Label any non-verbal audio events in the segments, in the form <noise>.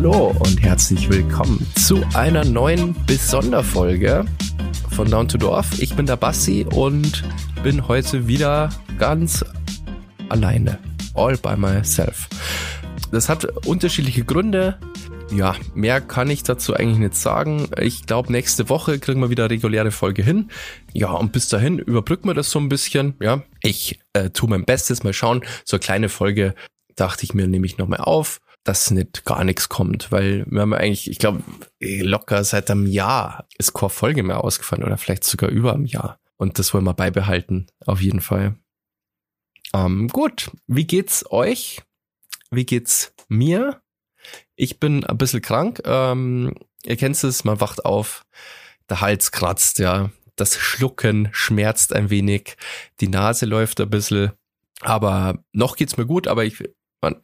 Hallo und herzlich willkommen zu einer neuen Besonderfolge von Down to Dorf. Ich bin der Bassi und bin heute wieder ganz alleine. All by myself. Das hat unterschiedliche Gründe. Ja, mehr kann ich dazu eigentlich nicht sagen. Ich glaube, nächste Woche kriegen wir wieder reguläre Folge hin. Ja, und bis dahin überbrücken wir das so ein bisschen. Ja, ich äh, tue mein Bestes. Mal schauen. So eine kleine Folge dachte ich mir, nehme ich nochmal auf dass nicht gar nichts kommt, weil wir haben eigentlich, ich glaube, locker seit einem Jahr ist keine Folge mehr ausgefallen oder vielleicht sogar über einem Jahr. Und das wollen wir beibehalten, auf jeden Fall. Ähm, gut, wie geht's euch? Wie geht's mir? Ich bin ein bisschen krank. Ähm, ihr kennt es, man wacht auf, der Hals kratzt, ja. Das Schlucken schmerzt ein wenig, die Nase läuft ein bisschen. Aber noch geht's mir gut, aber ich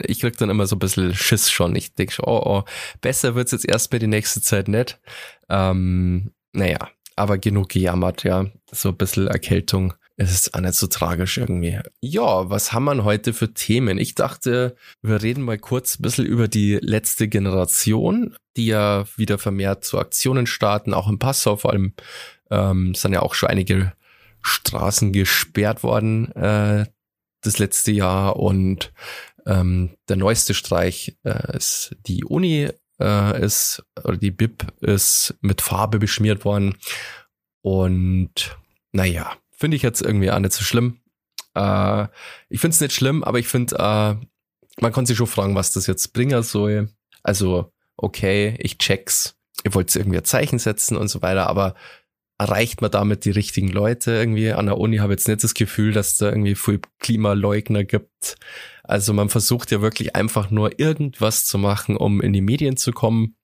ich krieg dann immer so ein bisschen Schiss schon. Ich denke schon, oh, oh, besser wird's jetzt erstmal die nächste Zeit nicht. Ähm, naja, aber genug gejammert, ja. So ein bisschen Erkältung. Es ist auch nicht so tragisch irgendwie. Ja, was haben wir heute für Themen? Ich dachte, wir reden mal kurz ein bisschen über die letzte Generation, die ja wieder vermehrt zu Aktionen starten, auch in Passau vor allem ähm, sind ja auch schon einige Straßen gesperrt worden äh, das letzte Jahr und ähm, der neueste Streich äh, ist die Uni äh, ist oder die Bib ist mit Farbe beschmiert worden und naja, finde ich jetzt irgendwie auch nicht so schlimm. Äh, ich finde es nicht schlimm, aber ich finde, äh, man kann sich schon fragen, was das jetzt bringen soll. Also okay, ich check's. Ihr wollt irgendwie ein Zeichen setzen und so weiter, aber erreicht man damit die richtigen Leute irgendwie? An der Uni habe jetzt nicht das Gefühl, dass da irgendwie viel Klimaleugner gibt. Also man versucht ja wirklich einfach nur irgendwas zu machen, um in die Medien zu kommen,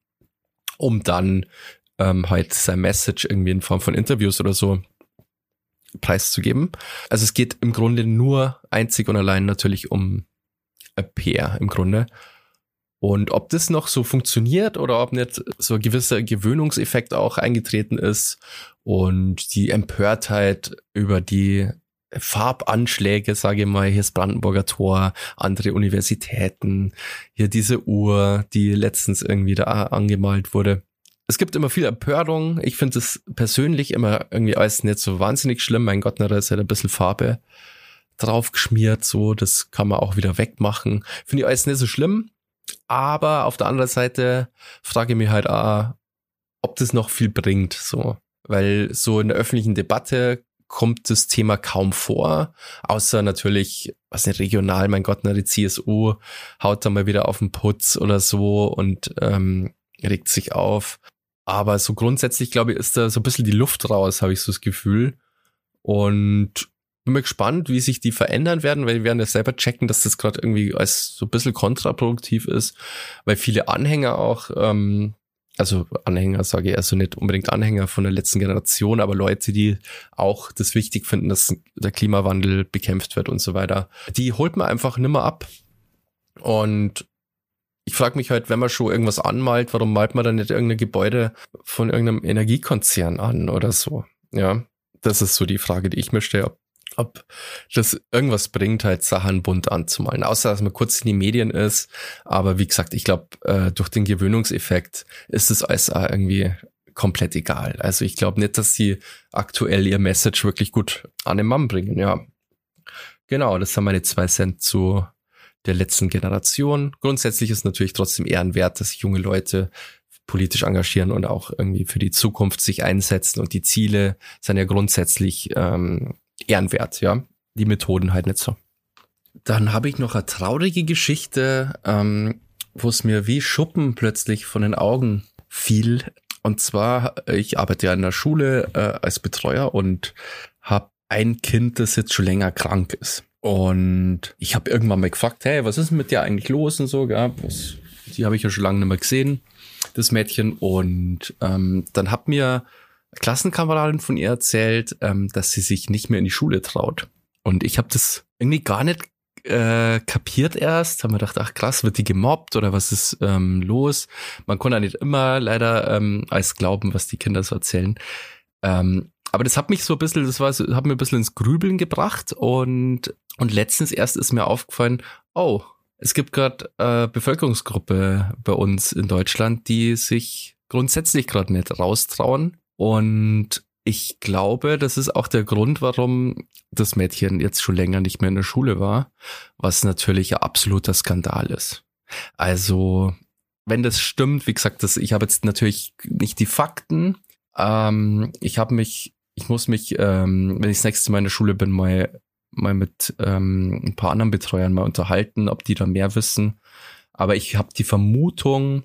um dann ähm, halt sein Message irgendwie in Form von Interviews oder so preiszugeben. Also es geht im Grunde nur einzig und allein natürlich um PR im Grunde. Und ob das noch so funktioniert oder ob nicht so ein gewisser Gewöhnungseffekt auch eingetreten ist und die Empörtheit über die Farbanschläge, sage ich mal, hier ist Brandenburger Tor, andere Universitäten, hier diese Uhr, die letztens irgendwie da angemalt wurde. Es gibt immer viel Empörung. Ich finde es persönlich immer irgendwie alles nicht so wahnsinnig schlimm. Mein Gott, na, da ist halt ein bisschen Farbe draufgeschmiert, so, das kann man auch wieder wegmachen. Finde ich alles nicht so schlimm. Aber auf der anderen Seite frage ich mich halt auch, ob das noch viel bringt, so. Weil so in der öffentlichen Debatte kommt das Thema kaum vor, außer natürlich, was nicht regional, mein Gott, na, die CSU haut da mal wieder auf den Putz oder so und ähm, regt sich auf. Aber so grundsätzlich, glaube ich, ist da so ein bisschen die Luft raus, habe ich so das Gefühl. Und bin mal gespannt, wie sich die verändern werden, weil wir werden ja selber checken, dass das gerade irgendwie als so ein bisschen kontraproduktiv ist, weil viele Anhänger auch, ähm, also Anhänger sage ich also nicht unbedingt Anhänger von der letzten Generation, aber Leute, die auch das wichtig finden, dass der Klimawandel bekämpft wird und so weiter, die holt man einfach nimmer ab. Und ich frage mich halt, wenn man schon irgendwas anmalt, warum malt man dann nicht irgendein Gebäude von irgendeinem Energiekonzern an oder so? Ja, das ist so die Frage, die ich mir stelle, ob ob das irgendwas bringt, halt Sachen bunt anzumalen. Außer, dass man kurz in die Medien ist. Aber wie gesagt, ich glaube, äh, durch den Gewöhnungseffekt ist es alles irgendwie komplett egal. Also ich glaube nicht, dass sie aktuell ihr Message wirklich gut an den Mann bringen, ja. Genau, das haben meine zwei Cent zu der letzten Generation. Grundsätzlich ist natürlich trotzdem ehrenwert, dass junge Leute politisch engagieren und auch irgendwie für die Zukunft sich einsetzen und die Ziele sind ja grundsätzlich ähm, ehrenwert, ja. Die Methoden halt nicht so. Dann habe ich noch eine traurige Geschichte, ähm, wo es mir wie Schuppen plötzlich von den Augen fiel. Und zwar, ich arbeite ja in der Schule äh, als Betreuer und habe ein Kind, das jetzt schon länger krank ist. Und ich habe irgendwann mal gefragt, hey, was ist mit dir eigentlich los und so, gell? Was, die habe ich ja schon lange nicht mehr gesehen, das Mädchen. Und ähm, dann hat mir Klassenkameradin von ihr erzählt, ähm, dass sie sich nicht mehr in die Schule traut. Und ich habe das irgendwie gar nicht äh, kapiert erst, haben wir gedacht, ach krass, wird die gemobbt oder was ist ähm, los? Man konnte ja nicht immer leider ähm, alles glauben, was die Kinder so erzählen. Ähm, aber das hat mich so ein bisschen, das war, hat mir ein bisschen ins Grübeln gebracht und, und letztens erst ist mir aufgefallen, oh, es gibt gerade äh, Bevölkerungsgruppe bei uns in Deutschland, die sich grundsätzlich gerade nicht raustrauen. Und ich glaube, das ist auch der Grund, warum das Mädchen jetzt schon länger nicht mehr in der Schule war, was natürlich ein absoluter Skandal ist. Also, wenn das stimmt, wie gesagt, das, ich habe jetzt natürlich nicht die Fakten. Ähm, ich habe mich, ich muss mich, ähm, wenn ich das nächste Mal in der Schule bin, mal mal mit ähm, ein paar anderen Betreuern mal unterhalten, ob die da mehr wissen. Aber ich habe die Vermutung,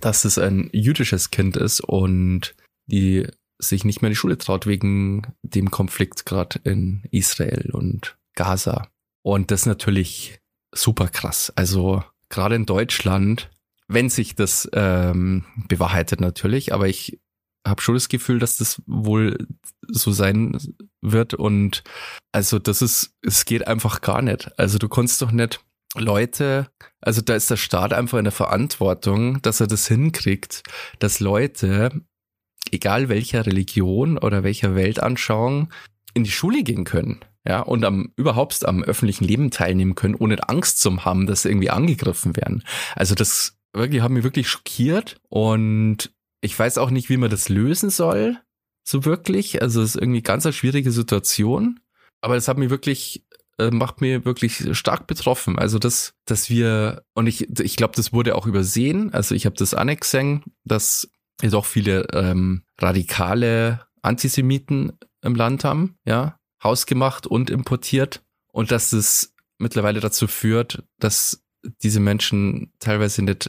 dass es ein jüdisches Kind ist und die sich nicht mehr in die Schule traut wegen dem Konflikt gerade in Israel und Gaza. Und das ist natürlich super krass. Also gerade in Deutschland, wenn sich das ähm, bewahrheitet natürlich, aber ich habe schon das Gefühl, dass das wohl so sein wird. Und also das ist, es geht einfach gar nicht. Also du kannst doch nicht Leute, also da ist der Staat einfach in der Verantwortung, dass er das hinkriegt, dass Leute, egal welcher Religion oder welcher Weltanschauung, in die Schule gehen können. Ja, und am überhaupt am öffentlichen Leben teilnehmen können, ohne Angst zu haben, dass sie irgendwie angegriffen werden. Also das wirklich hat mich wirklich schockiert und ich weiß auch nicht, wie man das lösen soll, so wirklich. Also es ist irgendwie ganz eine schwierige Situation. Aber das hat mich wirklich, äh, macht mir wirklich stark betroffen. Also das, dass wir, und ich, ich glaube, das wurde auch übersehen. Also ich habe das angesehen, dass es auch viele ähm, radikale Antisemiten im Land haben, ja, hausgemacht und importiert. Und dass es mittlerweile dazu führt, dass diese Menschen teilweise nicht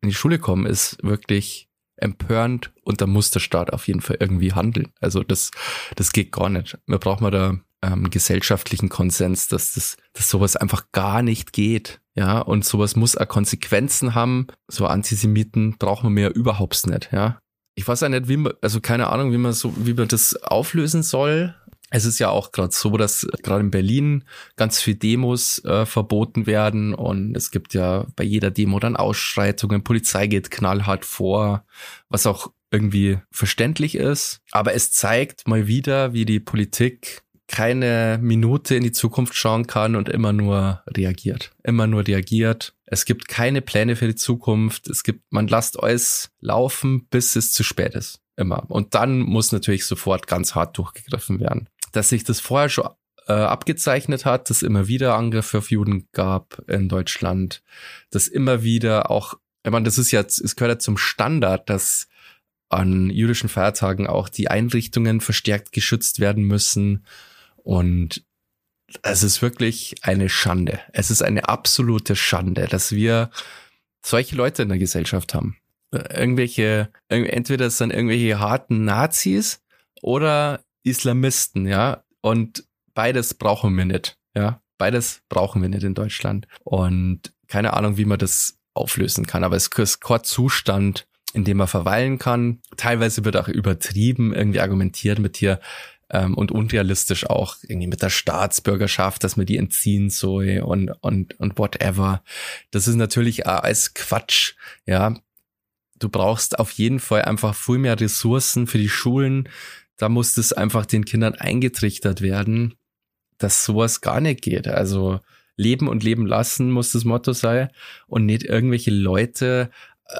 in die Schule kommen, ist wirklich empörend und da muss der Staat auf jeden Fall irgendwie handeln. Also das, das geht gar nicht. Wir brauchen da ähm, gesellschaftlichen Konsens, dass das, dass sowas einfach gar nicht geht. Ja, und sowas muss auch Konsequenzen haben. So Antisemiten brauchen wir ja überhaupt nicht, ja. Ich weiß ja nicht, wie man, also keine Ahnung, wie man so, wie man das auflösen soll. Es ist ja auch gerade so, dass gerade in Berlin ganz viel Demos äh, verboten werden und es gibt ja bei jeder Demo dann Ausschreitungen, Polizei geht knallhart vor, was auch irgendwie verständlich ist. Aber es zeigt mal wieder, wie die Politik keine Minute in die Zukunft schauen kann und immer nur reagiert. Immer nur reagiert. Es gibt keine Pläne für die Zukunft. Es gibt, man lasst alles laufen, bis es zu spät ist. Immer. Und dann muss natürlich sofort ganz hart durchgegriffen werden dass sich das vorher schon äh, abgezeichnet hat, dass immer wieder Angriffe auf Juden gab in Deutschland, dass immer wieder auch, ich meine, das ist ja, es gehört ja zum Standard, dass an jüdischen Feiertagen auch die Einrichtungen verstärkt geschützt werden müssen und es ist wirklich eine Schande. Es ist eine absolute Schande, dass wir solche Leute in der Gesellschaft haben. Irgendwelche, entweder es sind irgendwelche harten Nazis oder Islamisten, ja. Und beides brauchen wir nicht, ja. Beides brauchen wir nicht in Deutschland. Und keine Ahnung, wie man das auflösen kann. Aber es ist Zustand, in dem man verweilen kann. Teilweise wird auch übertrieben irgendwie argumentiert mit hier ähm, und unrealistisch auch irgendwie mit der Staatsbürgerschaft, dass man die entziehen soll und und und whatever. Das ist natürlich als Quatsch, ja. Du brauchst auf jeden Fall einfach viel mehr Ressourcen für die Schulen, da muss es einfach den Kindern eingetrichtert werden, dass sowas gar nicht geht. Also leben und leben lassen muss das Motto sein und nicht irgendwelche Leute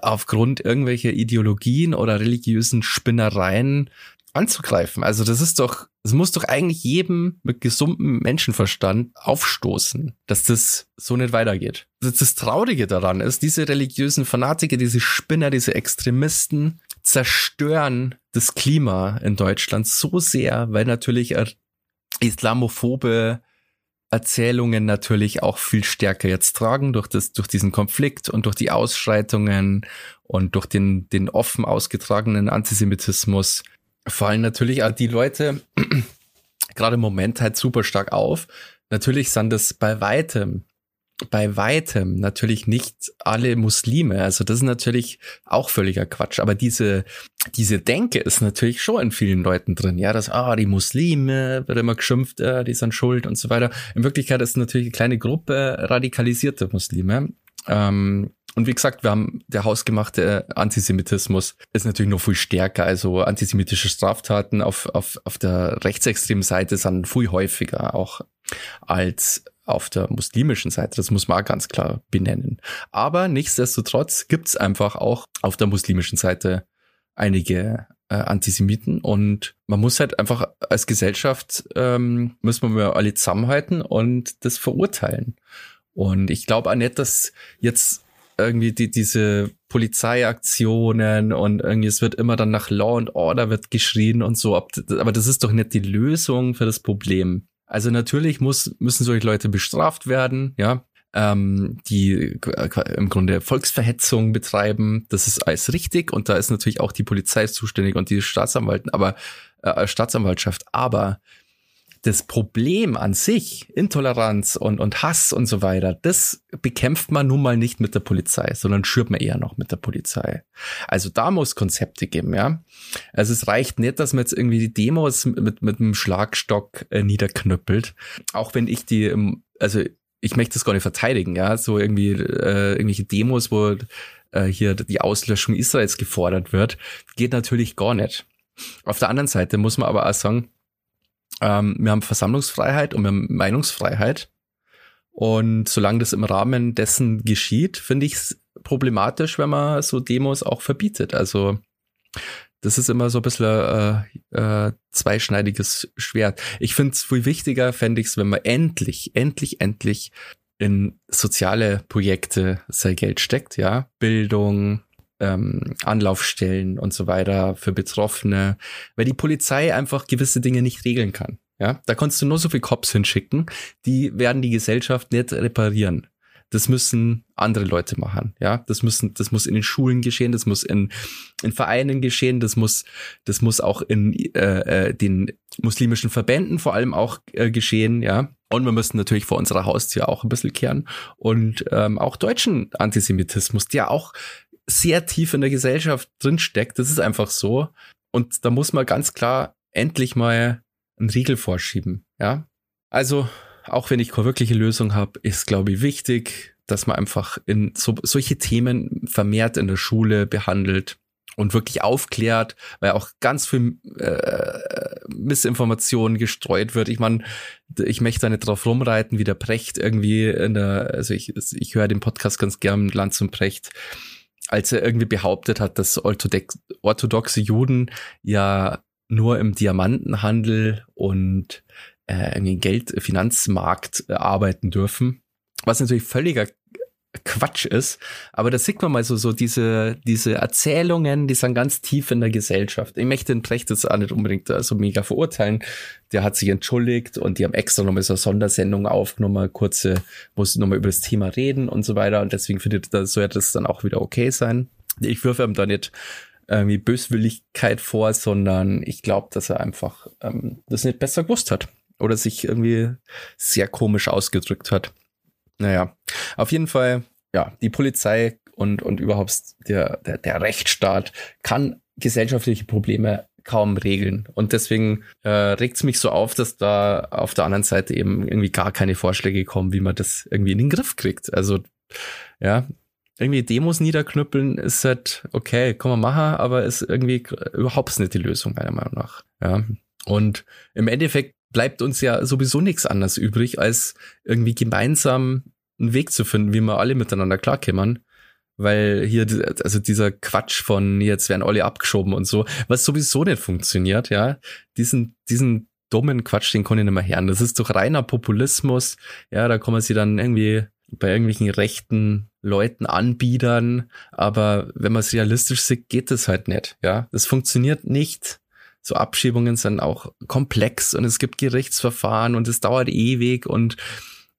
aufgrund irgendwelcher Ideologien oder religiösen Spinnereien anzugreifen. Also das ist doch, es muss doch eigentlich jedem mit gesundem Menschenverstand aufstoßen, dass das so nicht weitergeht. Das, das Traurige daran ist, diese religiösen Fanatiker, diese Spinner, diese Extremisten zerstören das Klima in Deutschland so sehr, weil natürlich islamophobe Erzählungen natürlich auch viel stärker jetzt tragen durch das, durch diesen Konflikt und durch die Ausschreitungen und durch den, den offen ausgetragenen Antisemitismus fallen natürlich auch die Leute <clears throat> gerade im Moment halt super stark auf. Natürlich sind das bei weitem bei weitem natürlich nicht alle Muslime. Also das ist natürlich auch völliger Quatsch. Aber diese, diese Denke ist natürlich schon in vielen Leuten drin. Ja, dass, ah, die Muslime wird immer geschimpft, äh, die sind schuld und so weiter. In Wirklichkeit ist es natürlich eine kleine Gruppe radikalisierte Muslime. Ähm, Und wie gesagt, wir haben der hausgemachte Antisemitismus ist natürlich noch viel stärker. Also antisemitische Straftaten auf, auf, auf der rechtsextremen Seite sind viel häufiger auch als auf der muslimischen Seite. Das muss man ganz klar benennen. Aber nichtsdestotrotz gibt's einfach auch auf der muslimischen Seite einige äh, Antisemiten und man muss halt einfach als Gesellschaft ähm, müssen wir alle zusammenhalten und das verurteilen. Und ich glaube auch nicht, dass jetzt irgendwie die, diese Polizeiaktionen und irgendwie es wird immer dann nach Law and Order wird geschrien und so. Aber das ist doch nicht die Lösung für das Problem. Also natürlich muss, müssen solche Leute bestraft werden, ja, ähm, die im Grunde Volksverhetzung betreiben. Das ist alles richtig und da ist natürlich auch die Polizei zuständig und die Staatsanwalten, aber äh, Staatsanwaltschaft. Aber das Problem an sich, Intoleranz und, und Hass und so weiter, das bekämpft man nun mal nicht mit der Polizei, sondern schürt man eher noch mit der Polizei. Also da muss Konzepte geben, ja. Also es reicht nicht, dass man jetzt irgendwie die Demos mit, mit einem Schlagstock äh, niederknüppelt. Auch wenn ich die, also ich möchte das gar nicht verteidigen, ja. So irgendwie äh, irgendwelche Demos, wo äh, hier die Auslöschung Israels gefordert wird, geht natürlich gar nicht. Auf der anderen Seite muss man aber auch sagen, ähm, wir haben Versammlungsfreiheit und wir haben Meinungsfreiheit. Und solange das im Rahmen dessen geschieht, finde ich es problematisch, wenn man so Demos auch verbietet. Also das ist immer so ein bisschen äh, äh, zweischneidiges Schwert. Ich finde es viel wichtiger, fände ich es, wenn man endlich, endlich, endlich in soziale Projekte sein Geld steckt, ja. Bildung, ähm, Anlaufstellen und so weiter für Betroffene, weil die Polizei einfach gewisse Dinge nicht regeln kann. Ja, da kannst du nur so viel Cops hinschicken, die werden die Gesellschaft nicht reparieren. Das müssen andere Leute machen. Ja, das müssen, das muss in den Schulen geschehen, das muss in, in Vereinen geschehen, das muss, das muss auch in äh, äh, den muslimischen Verbänden vor allem auch äh, geschehen. Ja, und wir müssen natürlich vor unserer Haustür auch ein bisschen kehren und ähm, auch deutschen Antisemitismus, der auch sehr tief in der Gesellschaft drinsteckt. Das ist einfach so. Und da muss man ganz klar endlich mal einen Riegel vorschieben. Ja. Also, auch wenn ich keine wirkliche Lösung habe, ist, glaube ich, wichtig, dass man einfach in so, solche Themen vermehrt in der Schule behandelt und wirklich aufklärt, weil auch ganz viel äh, Missinformation gestreut wird. Ich meine, ich möchte da nicht drauf rumreiten, wie der Precht irgendwie in der, also ich, ich höre den Podcast ganz gern, Lanz und Precht, als er irgendwie behauptet hat, dass orthodoxe Juden ja nur im Diamantenhandel und äh, im Geld Finanzmarkt äh, arbeiten dürfen, was natürlich völliger Quatsch ist. Aber da sieht man mal so, so diese, diese Erzählungen, die sind ganz tief in der Gesellschaft. Ich möchte den Precht jetzt auch nicht unbedingt so mega verurteilen. Der hat sich entschuldigt und die haben extra nochmal so eine Sondersendung aufgenommen, kurze, muss nochmal über das Thema reden und so weiter. Und deswegen findet er, soll das dann auch wieder okay sein. Ich würfe ihm da nicht irgendwie Böswilligkeit vor, sondern ich glaube, dass er einfach ähm, das nicht besser gewusst hat oder sich irgendwie sehr komisch ausgedrückt hat. Naja, auf jeden Fall, ja, die Polizei und, und überhaupt der, der, der Rechtsstaat kann gesellschaftliche Probleme kaum regeln. Und deswegen äh, regt es mich so auf, dass da auf der anderen Seite eben irgendwie gar keine Vorschläge kommen, wie man das irgendwie in den Griff kriegt. Also, ja, irgendwie Demos niederknüppeln ist halt okay, kann man machen, aber ist irgendwie überhaupt nicht die Lösung, meiner Meinung nach. Ja. Und im Endeffekt bleibt uns ja sowieso nichts anderes übrig, als irgendwie gemeinsam einen Weg zu finden, wie wir alle miteinander klarkommen. Weil hier, also dieser Quatsch von jetzt werden alle abgeschoben und so, was sowieso nicht funktioniert, ja. Diesen, diesen dummen Quatsch, den kann ich nicht mehr hören. Das ist doch reiner Populismus. Ja, da man sie dann irgendwie bei irgendwelchen rechten Leuten anbiedern. Aber wenn man es realistisch sieht, geht das halt nicht. Ja, das funktioniert nicht so Abschiebungen sind auch komplex und es gibt Gerichtsverfahren und es dauert ewig und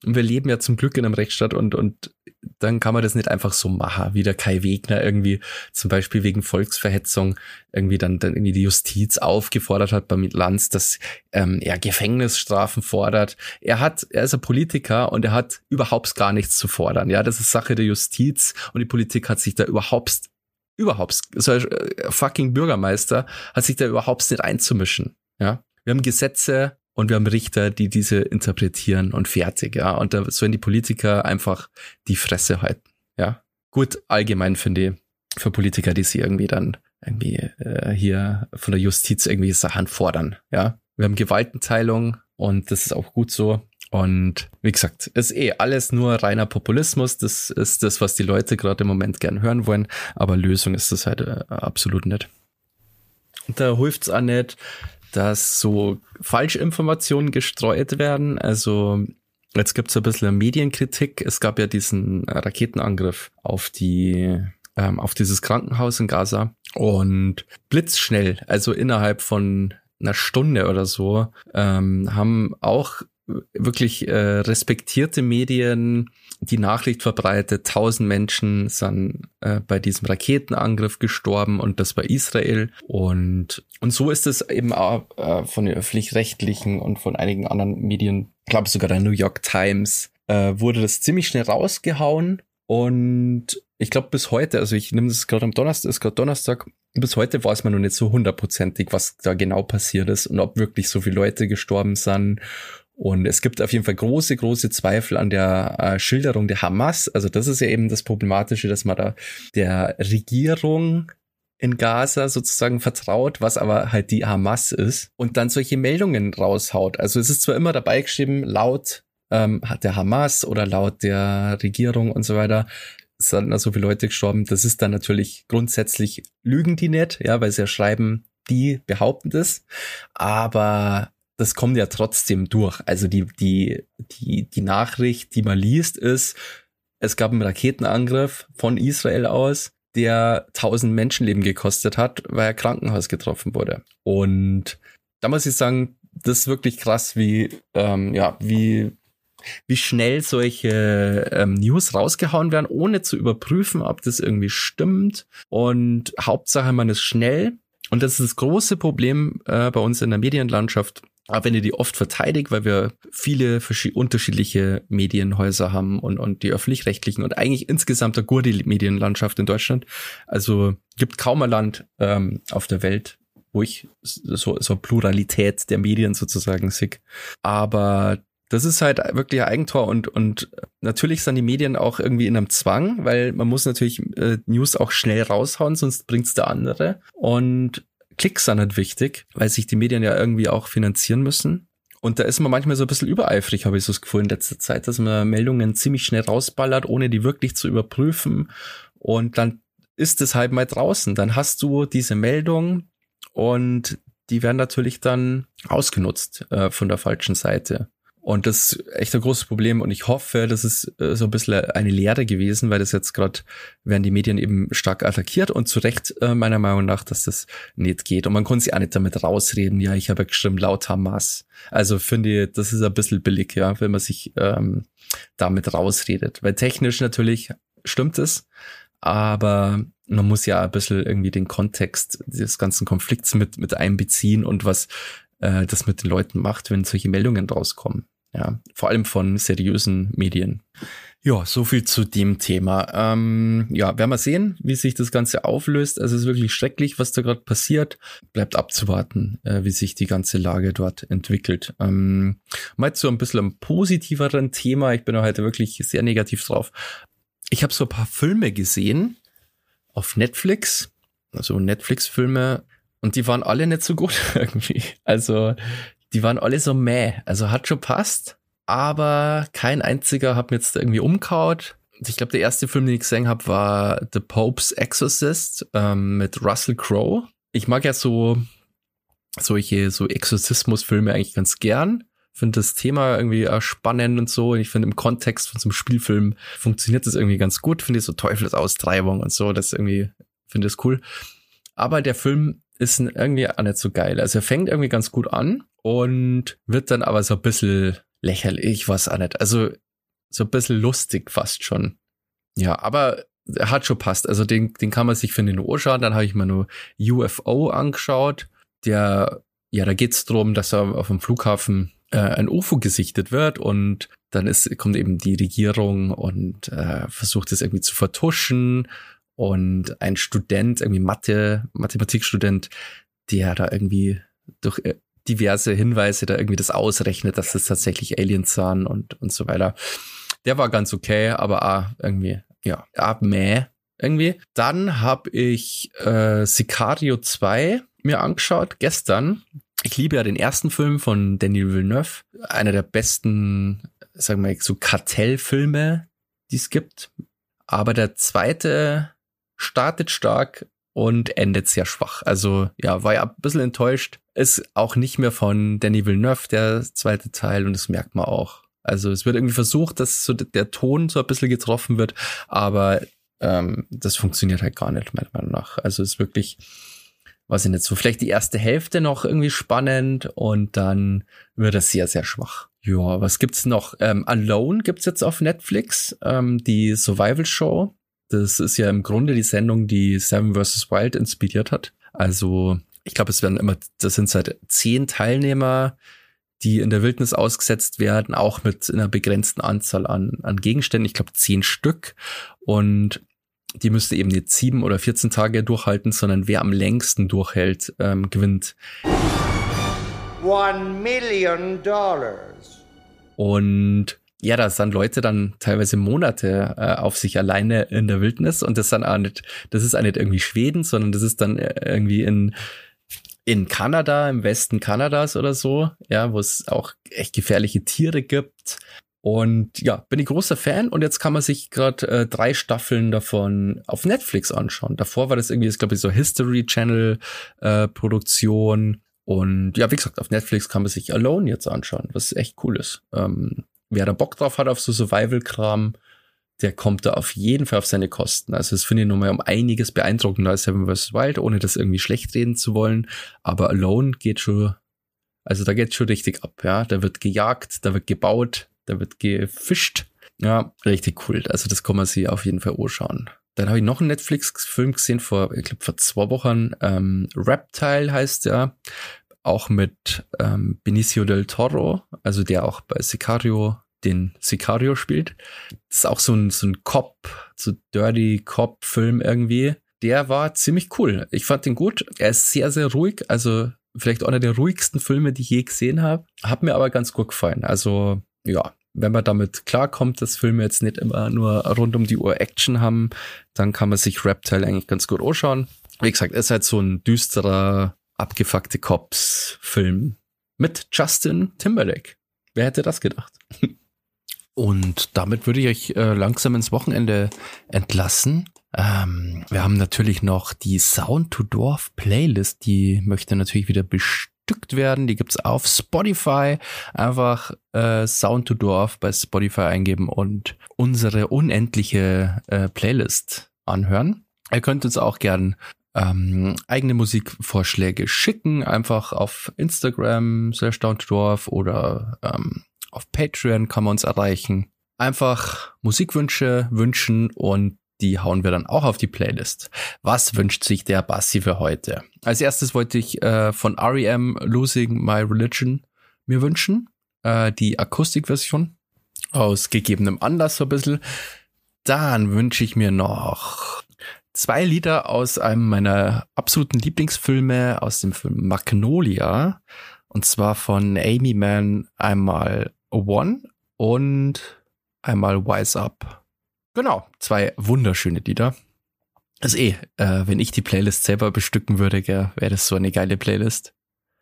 wir leben ja zum Glück in einem Rechtsstaat und, und dann kann man das nicht einfach so machen, wie der Kai Wegner irgendwie zum Beispiel wegen Volksverhetzung irgendwie dann, dann irgendwie die Justiz aufgefordert hat beim Lanz, dass ähm, er Gefängnisstrafen fordert. Er hat, er ist ein Politiker und er hat überhaupt gar nichts zu fordern. Ja, das ist Sache der Justiz und die Politik hat sich da überhaupt überhaupt, so äh, fucking Bürgermeister hat sich da überhaupt nicht einzumischen. Ja, wir haben Gesetze und wir haben Richter, die diese interpretieren und fertig. Ja, und da sollen die Politiker einfach die Fresse halten. Ja, Gut, allgemein finde ich, für Politiker, die sie irgendwie dann irgendwie äh, hier von der Justiz irgendwie Sachen fordern. Ja, wir haben Gewaltenteilung und das ist auch gut so. Und wie gesagt, ist eh alles nur reiner Populismus. Das ist das, was die Leute gerade im Moment gern hören wollen. Aber Lösung ist das halt äh, absolut nicht. Da hilft's auch nicht, dass so Falschinformationen gestreut werden. Also jetzt gibt's ein bisschen Medienkritik. Es gab ja diesen Raketenangriff auf die ähm, auf dieses Krankenhaus in Gaza und blitzschnell, also innerhalb von einer Stunde oder so, ähm, haben auch wirklich äh, respektierte Medien die Nachricht verbreitet, tausend Menschen sind äh, bei diesem Raketenangriff gestorben und das war Israel. Und, und so ist es eben auch äh, von den öffentlich-rechtlichen und von einigen anderen Medien, ich glaube sogar der New York Times, äh, wurde das ziemlich schnell rausgehauen. Und ich glaube bis heute, also ich nehme das gerade am Donnerstag, ist gerade Donnerstag, bis heute weiß man noch nicht so hundertprozentig, was da genau passiert ist und ob wirklich so viele Leute gestorben sind und es gibt auf jeden Fall große, große Zweifel an der äh, Schilderung der Hamas. Also das ist ja eben das Problematische, dass man da der Regierung in Gaza sozusagen vertraut, was aber halt die Hamas ist und dann solche Meldungen raushaut. Also es ist zwar immer dabei geschrieben, laut ähm, hat der Hamas oder laut der Regierung und so weiter sind da so viele Leute gestorben. Das ist dann natürlich grundsätzlich lügen die nicht, ja, weil sie ja schreiben, die behaupten das. Aber das kommt ja trotzdem durch. Also die, die, die, die Nachricht, die man liest, ist, es gab einen Raketenangriff von Israel aus, der tausend Menschenleben gekostet hat, weil er Krankenhaus getroffen wurde. Und da muss ich sagen, das ist wirklich krass, wie, ähm, ja, wie, wie schnell solche ähm, News rausgehauen werden, ohne zu überprüfen, ob das irgendwie stimmt. Und Hauptsache, man ist schnell. Und das ist das große Problem äh, bei uns in der Medienlandschaft aber wenn ihr die oft verteidigt, weil wir viele unterschiedliche Medienhäuser haben und, und die öffentlich-rechtlichen und eigentlich insgesamt eine gute Medienlandschaft in Deutschland. Also gibt kaum ein Land ähm, auf der Welt, wo ich so, so Pluralität der Medien sozusagen sehe. Aber das ist halt wirklich ein Eigentor und, und natürlich sind die Medien auch irgendwie in einem Zwang, weil man muss natürlich äh, News auch schnell raushauen, sonst bringt's der andere. Und Klicks sind halt wichtig, weil sich die Medien ja irgendwie auch finanzieren müssen. Und da ist man manchmal so ein bisschen übereifrig, habe ich so das Gefühl in letzter Zeit, dass man Meldungen ziemlich schnell rausballert, ohne die wirklich zu überprüfen. Und dann ist es halt mal draußen. Dann hast du diese Meldung und die werden natürlich dann ausgenutzt äh, von der falschen Seite. Und das ist echt ein großes Problem und ich hoffe, das ist äh, so ein bisschen eine Lehre gewesen, weil das jetzt gerade werden die Medien eben stark attackiert und zu Recht äh, meiner Meinung nach, dass das nicht geht. Und man konnte sich auch nicht damit rausreden, ja, ich habe ja gestimmt laut Hamas. Also finde ich, das ist ein bisschen billig, ja, wenn man sich ähm, damit rausredet. Weil technisch natürlich stimmt es, aber man muss ja ein bisschen irgendwie den Kontext des ganzen Konflikts mit, mit einbeziehen und was äh, das mit den Leuten macht, wenn solche Meldungen rauskommen. Ja, vor allem von seriösen Medien. Ja, so viel zu dem Thema. Ähm, ja, werden wir sehen, wie sich das Ganze auflöst. Also es ist wirklich schrecklich, was da gerade passiert. Bleibt abzuwarten, äh, wie sich die ganze Lage dort entwickelt. Ähm, mal zu ein bisschen einem positiveren Thema. Ich bin heute wirklich sehr negativ drauf. Ich habe so ein paar Filme gesehen auf Netflix, also Netflix-Filme, und die waren alle nicht so gut <laughs> irgendwie. Also die waren alle so meh. Also hat schon passt, aber kein einziger hat mir jetzt irgendwie umkaut. Ich glaube, der erste Film, den ich gesehen habe, war The Pope's Exorcist ähm, mit Russell Crowe. Ich mag ja so solche so Exorzismusfilme eigentlich ganz gern. Finde das Thema irgendwie spannend und so. Und ich finde im Kontext von so einem Spielfilm funktioniert das irgendwie ganz gut. Finde ich so Teufelsaustreibung und so. Das irgendwie finde ich cool. Aber der Film ist irgendwie auch nicht so geil. Also er fängt irgendwie ganz gut an und wird dann aber so ein bisschen lächerlich, was auch nicht. Also so ein bisschen lustig fast schon. Ja, aber er hat schon passt. Also den, den kann man sich für den Ohr schauen. Dann habe ich mir nur UFO angeschaut. Der, ja, da geht's drum, dass er auf dem Flughafen äh, ein UFO gesichtet wird und dann ist, kommt eben die Regierung und äh, versucht es irgendwie zu vertuschen und ein Student, irgendwie Mathe, Mathematikstudent, der da irgendwie durch äh, diverse Hinweise da irgendwie das ausrechnet, dass das tatsächlich Aliens sahen und, und so weiter. Der war ganz okay, aber ah, irgendwie, ja, ab meh. irgendwie. Dann habe ich äh, Sicario 2 mir angeschaut, gestern. Ich liebe ja den ersten Film von Denis Villeneuve. Einer der besten, sagen wir mal, so Kartellfilme, die es gibt. Aber der zweite startet stark und endet sehr schwach. Also ja, war ja ein bisschen enttäuscht. Ist auch nicht mehr von Danny Villeneuve, der zweite Teil, und das merkt man auch. Also es wird irgendwie versucht, dass so der Ton so ein bisschen getroffen wird, aber ähm, das funktioniert halt gar nicht, meiner Meinung nach. Also es ist wirklich, weiß ich nicht, so vielleicht die erste Hälfte noch irgendwie spannend und dann wird es sehr, sehr schwach. Ja, was gibt's noch? Ähm, Alone gibt's jetzt auf Netflix, ähm, die Survival Show. Das ist ja im Grunde die Sendung, die Seven vs. Wild inspiriert hat. Also ich glaube, es werden immer, das sind seit zehn Teilnehmer, die in der Wildnis ausgesetzt werden, auch mit einer begrenzten Anzahl an, an Gegenständen, ich glaube zehn Stück. Und die müsste eben nicht sieben oder 14 Tage durchhalten, sondern wer am längsten durchhält, ähm, gewinnt. One million dollars. Und ja, da sind Leute dann teilweise Monate äh, auf sich alleine in der Wildnis und das dann auch nicht, das ist auch nicht irgendwie Schweden, sondern das ist dann äh, irgendwie in in Kanada, im Westen Kanadas oder so, ja, wo es auch echt gefährliche Tiere gibt. Und ja, bin ich großer Fan und jetzt kann man sich gerade äh, drei Staffeln davon auf Netflix anschauen. Davor war das irgendwie, glaube ich, so History Channel äh, Produktion. Und ja, wie gesagt, auf Netflix kann man sich Alone jetzt anschauen, was echt cool ist. Ähm, wer da Bock drauf hat auf so Survival-Kram, der kommt da auf jeden Fall auf seine Kosten. Also das finde ich nochmal um einiges beeindruckender als Seven vs. Wild, ohne das irgendwie schlecht reden zu wollen. Aber Alone geht schon, also da geht schon richtig ab, ja. Da wird gejagt, da wird gebaut, da wird gefischt. Ja, richtig cool. Also das kann man sich auf jeden Fall anschauen. Dann habe ich noch einen Netflix-Film gesehen vor, ich glaube, vor zwei Wochen. Ähm, Reptile heißt der. Auch mit ähm, Benicio del Toro, also der auch bei Sicario den Sicario spielt. Das ist auch so ein, so ein Cop, so Dirty Cop-Film irgendwie. Der war ziemlich cool. Ich fand den gut. Er ist sehr, sehr ruhig. Also vielleicht einer der ruhigsten Filme, die ich je gesehen habe. Hat mir aber ganz gut gefallen. Also ja, wenn man damit klarkommt, dass Filme jetzt nicht immer nur rund um die Uhr Action haben, dann kann man sich Reptile eigentlich ganz gut anschauen. Wie gesagt, ist halt so ein düsterer, abgefuckte Cops-Film mit Justin Timberlake. Wer hätte das gedacht? Und damit würde ich euch äh, langsam ins Wochenende entlassen. Ähm, wir haben natürlich noch die Sound to Dorf Playlist, die möchte natürlich wieder bestückt werden. Die gibt's auf Spotify. Einfach äh, Sound to Dorf bei Spotify eingeben und unsere unendliche äh, Playlist anhören. Ihr könnt uns auch gern ähm, eigene Musikvorschläge schicken, einfach auf Instagram, slash Dorf oder ähm, auf Patreon kann man uns erreichen. Einfach Musikwünsche wünschen und die hauen wir dann auch auf die Playlist. Was wünscht sich der Bassi für heute? Als erstes wollte ich äh, von REM Losing My Religion mir wünschen. Äh, die Akustikversion. Aus gegebenem Anlass so ein bisschen. Dann wünsche ich mir noch zwei Lieder aus einem meiner absoluten Lieblingsfilme, aus dem Film Magnolia. Und zwar von Amy Mann einmal One und einmal Wise Up. Genau, zwei wunderschöne Lieder. Also eh, äh, wenn ich die Playlist selber bestücken würde, wäre das so eine geile Playlist.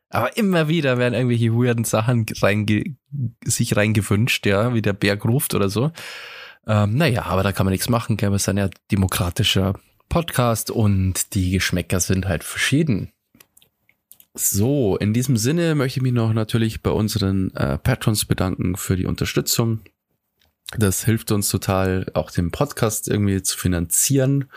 Aber immer wieder werden irgendwelche weirden Sachen reinge sich reingewünscht, ja, wie der Berg ruft oder so. Ähm, naja, aber da kann man nichts machen, gell? Wir sind ja demokratischer Podcast und die Geschmäcker sind halt verschieden. So, in diesem Sinne möchte ich mich noch natürlich bei unseren äh, Patrons bedanken für die Unterstützung. Das hilft uns total, auch den Podcast irgendwie zu finanzieren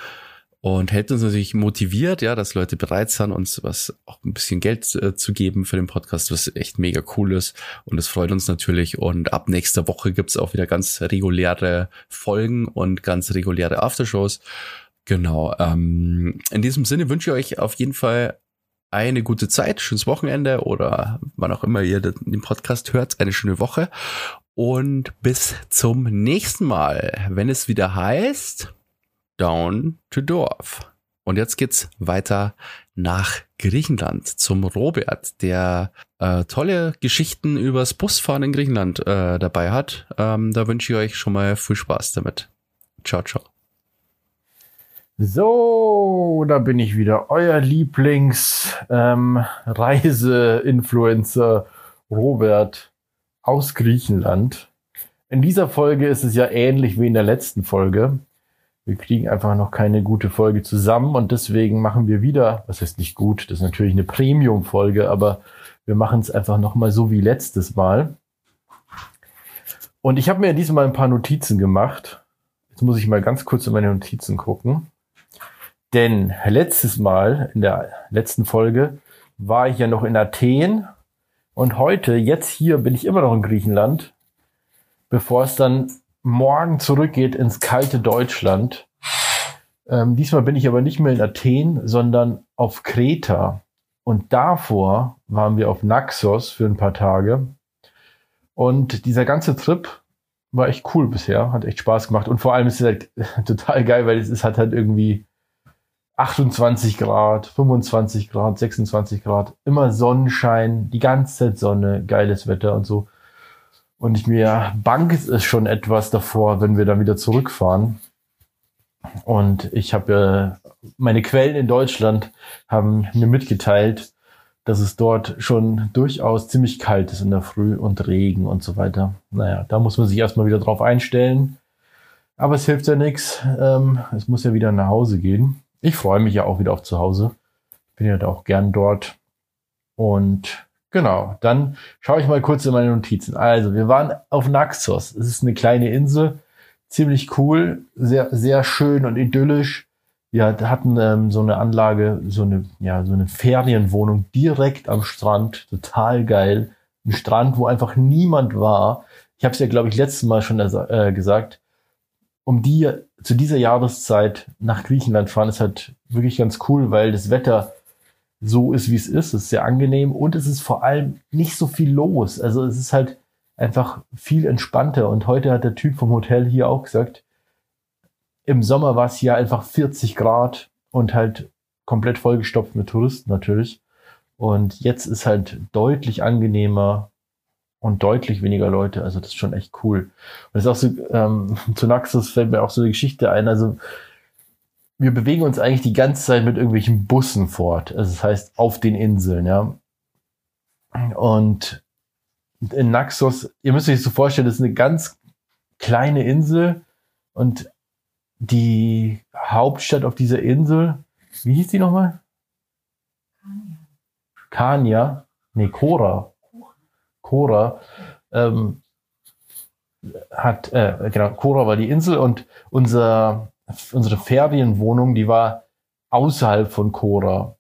und hält uns natürlich motiviert, ja, dass Leute bereit sind, uns was auch ein bisschen Geld äh, zu geben für den Podcast, was echt mega cool ist. Und es freut uns natürlich. Und ab nächster Woche gibt's auch wieder ganz reguläre Folgen und ganz reguläre Aftershows. Genau. Ähm, in diesem Sinne wünsche ich euch auf jeden Fall eine gute Zeit, schönes Wochenende oder wann auch immer ihr den Podcast hört, eine schöne Woche und bis zum nächsten Mal, wenn es wieder heißt Down to Dorf. Und jetzt geht's weiter nach Griechenland zum Robert, der äh, tolle Geschichten übers Busfahren in Griechenland äh, dabei hat. Ähm, da wünsche ich euch schon mal viel Spaß damit. Ciao, ciao. So, da bin ich wieder, euer Lieblings-Reise-Influencer ähm, Robert aus Griechenland. In dieser Folge ist es ja ähnlich wie in der letzten Folge. Wir kriegen einfach noch keine gute Folge zusammen und deswegen machen wir wieder, was heißt nicht gut, das ist natürlich eine Premium-Folge, aber wir machen es einfach nochmal so wie letztes Mal. Und ich habe mir diesmal ein paar Notizen gemacht. Jetzt muss ich mal ganz kurz in meine Notizen gucken. Denn letztes Mal, in der letzten Folge, war ich ja noch in Athen und heute, jetzt hier, bin ich immer noch in Griechenland, bevor es dann morgen zurückgeht ins kalte Deutschland. Ähm, diesmal bin ich aber nicht mehr in Athen, sondern auf Kreta. Und davor waren wir auf Naxos für ein paar Tage. Und dieser ganze Trip war echt cool bisher, hat echt Spaß gemacht. Und vor allem ist es halt <laughs> total geil, weil es ist, hat halt irgendwie 28 Grad, 25 Grad, 26 Grad, immer Sonnenschein, die ganze Zeit Sonne, geiles Wetter und so. Und ich mir bangt es schon etwas davor, wenn wir dann wieder zurückfahren. Und ich habe äh, meine Quellen in Deutschland haben mir mitgeteilt, dass es dort schon durchaus ziemlich kalt ist in der Früh und Regen und so weiter. Naja, da muss man sich erstmal wieder drauf einstellen. Aber es hilft ja nichts. Ähm, es muss ja wieder nach Hause gehen ich freue mich ja auch wieder auf zu Hause. Bin ja auch gern dort. Und genau, dann schaue ich mal kurz in meine Notizen. Also, wir waren auf Naxos. Es ist eine kleine Insel. Ziemlich cool, sehr, sehr schön und idyllisch. Wir hatten ähm, so eine Anlage, so eine, ja, so eine Ferienwohnung direkt am Strand. Total geil. Ein Strand, wo einfach niemand war. Ich habe es ja, glaube ich, letztes Mal schon äh, gesagt um die zu dieser Jahreszeit nach Griechenland fahren, ist halt wirklich ganz cool, weil das Wetter so ist, wie es ist. Es ist sehr angenehm und es ist vor allem nicht so viel los. Also es ist halt einfach viel entspannter. Und heute hat der Typ vom Hotel hier auch gesagt, im Sommer war es hier einfach 40 Grad und halt komplett vollgestopft mit Touristen natürlich. Und jetzt ist halt deutlich angenehmer und deutlich weniger Leute. Also das ist schon echt cool. Und das ist auch so, ähm, <laughs> zu Naxos fällt mir auch so eine Geschichte ein. Also wir bewegen uns eigentlich die ganze Zeit mit irgendwelchen Bussen fort. Also das heißt auf den Inseln, ja. Und in Naxos, ihr müsst euch so vorstellen, das ist eine ganz kleine Insel und die Hauptstadt auf dieser Insel, wie hieß die nochmal? Kania. Kania? Nee, Kora. Kora ähm, hat, äh, genau, Kora war die Insel und unser, unsere Ferienwohnung, die war außerhalb von Kora.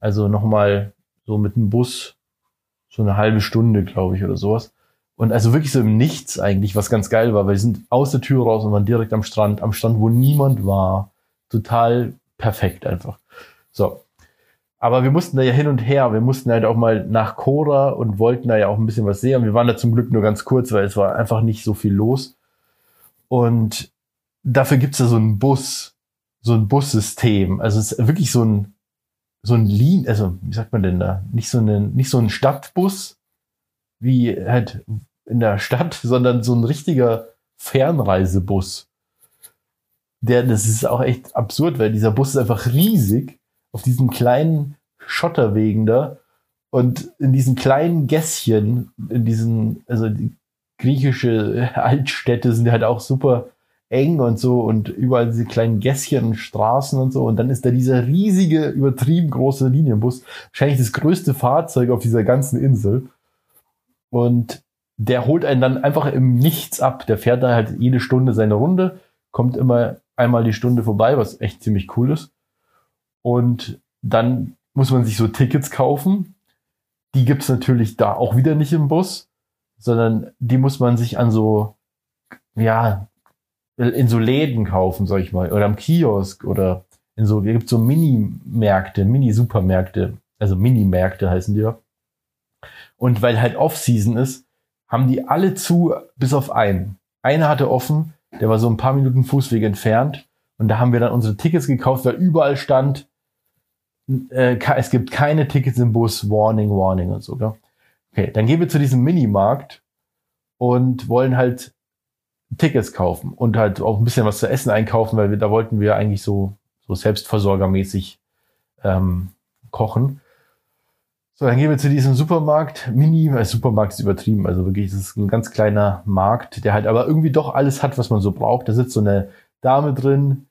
Also nochmal so mit dem Bus so eine halbe Stunde, glaube ich, oder sowas. Und also wirklich so im Nichts eigentlich, was ganz geil war, weil wir sind aus der Tür raus und waren direkt am Strand, am Strand, wo niemand war. Total perfekt einfach. So. Aber wir mussten da ja hin und her. Wir mussten halt auch mal nach Cora und wollten da ja auch ein bisschen was sehen. Wir waren da zum Glück nur ganz kurz, weil es war einfach nicht so viel los. Und dafür gibt's da so einen Bus, so ein Bussystem. Also es ist wirklich so ein, so ein Lean, also wie sagt man denn da? Nicht so ein, nicht so ein Stadtbus, wie halt in der Stadt, <laughs> sondern so ein richtiger Fernreisebus. Der, das ist auch echt absurd, weil dieser Bus ist einfach riesig auf diesen kleinen Schotterwegen da und in diesen kleinen Gässchen, in diesen, also die griechische <laughs> Altstädte sind halt auch super eng und so und überall diese kleinen Gässchen und Straßen und so und dann ist da dieser riesige, übertrieben große Linienbus, wahrscheinlich das größte Fahrzeug auf dieser ganzen Insel und der holt einen dann einfach im Nichts ab. Der fährt da halt jede Stunde seine Runde, kommt immer einmal die Stunde vorbei, was echt ziemlich cool ist. Und dann muss man sich so Tickets kaufen. Die gibt's natürlich da auch wieder nicht im Bus, sondern die muss man sich an so, ja, in so Läden kaufen, sag ich mal, oder am Kiosk oder in so, hier gibt's so Mini-Märkte, Mini-Supermärkte, also Mini-Märkte heißen die ja. Und weil halt Off-Season ist, haben die alle zu, bis auf einen. Einer hatte offen, der war so ein paar Minuten Fußweg entfernt. Und da haben wir dann unsere Tickets gekauft, weil überall stand, äh, es gibt keine Tickets im Bus, Warning, Warning und so. Gell? Okay, dann gehen wir zu diesem Minimarkt und wollen halt Tickets kaufen und halt auch ein bisschen was zu essen einkaufen, weil wir, da wollten wir eigentlich so, so selbstversorgermäßig ähm, kochen. So, dann gehen wir zu diesem Supermarkt. Mini, äh, Supermarkt ist übertrieben, also wirklich, es ist ein ganz kleiner Markt, der halt aber irgendwie doch alles hat, was man so braucht. Da sitzt so eine Dame drin,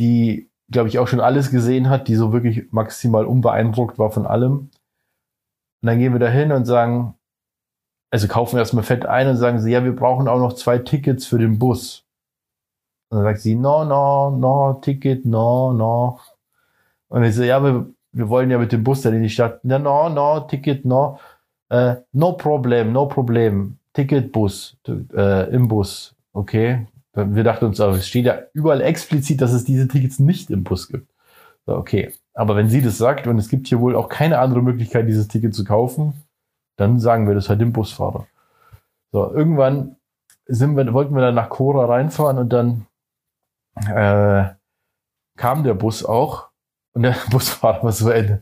die, glaube ich, auch schon alles gesehen hat, die so wirklich maximal unbeeindruckt war von allem. Und dann gehen wir da hin und sagen, also kaufen erstmal fett ein und sagen sie, ja, wir brauchen auch noch zwei Tickets für den Bus. Und dann sagt sie, no, no, no, Ticket, no, no. Und ich so, ja, wir wir wollen ja mit dem Bus dann in die Stadt. Ja, no, no, Ticket, no. Uh, no problem, no problem. Ticketbus, äh, im Bus. Okay. Wir dachten uns, es steht ja überall explizit, dass es diese Tickets nicht im Bus gibt. So, okay. Aber wenn sie das sagt und es gibt hier wohl auch keine andere Möglichkeit, dieses Ticket zu kaufen, dann sagen wir das halt dem Busfahrer. So, irgendwann sind wir, wollten wir dann nach Cora reinfahren und dann äh, kam der Bus auch und der <laughs> Busfahrer war so ein,